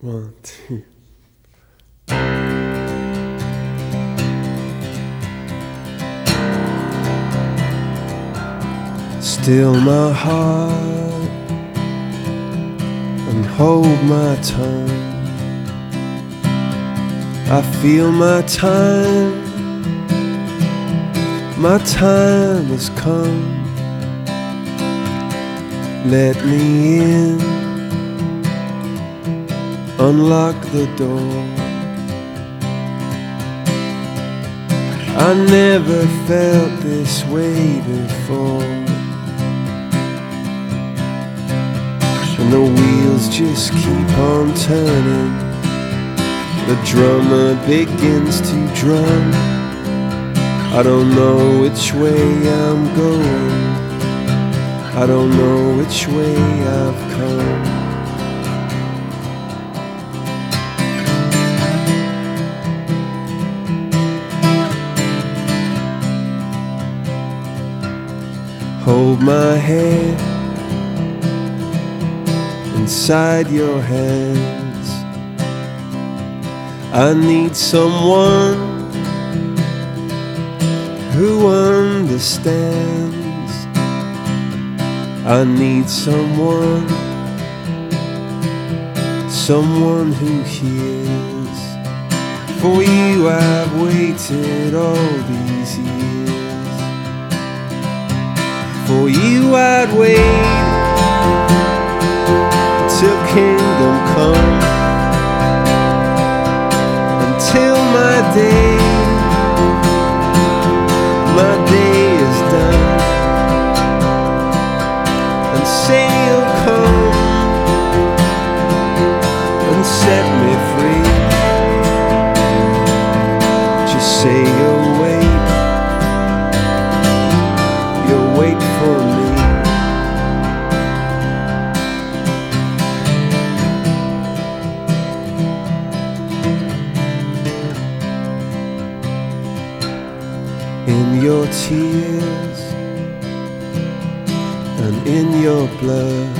One, two. Still my heart and hold my tongue. I feel my time, my time has come. Let me in, unlock the door. I never felt this way before. And the wheels just keep on turning. The drummer begins to drum. I don't know which way I'm going. I don't know which way I've come. Hold my head inside your hands. I need someone who understands. I need someone, someone who hears. For you, I've waited all these years. For you, I'd wait till kingdom come. Until my day my day is done. And say you'll come and set me in your tears and in your blood,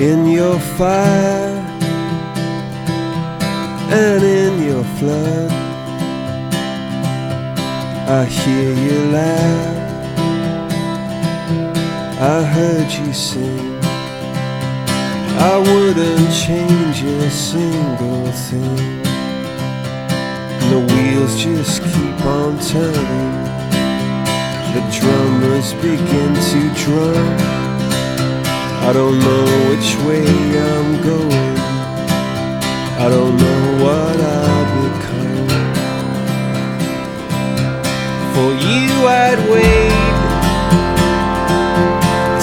in your fire and in your flood. I hear you laugh, I heard you sing. I wouldn't change a single thing. The wheels just keep on turning. The drummers begin to drum. I don't know which way I'm going. I don't know what I'll become. For you, I'd wait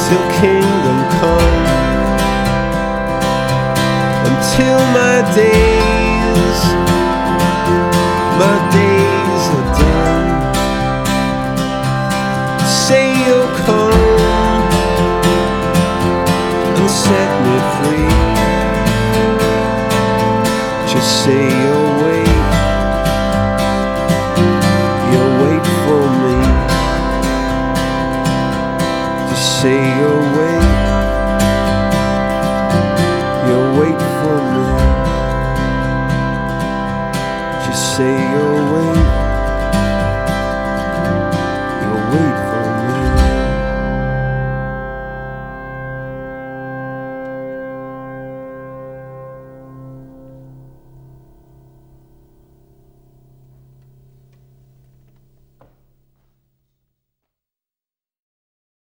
till kingdom come. Until my days say you'll come and set me free. Just say you'll wait, you'll wait for me. Just say you'll wait, you'll wait for me. Just say you'll.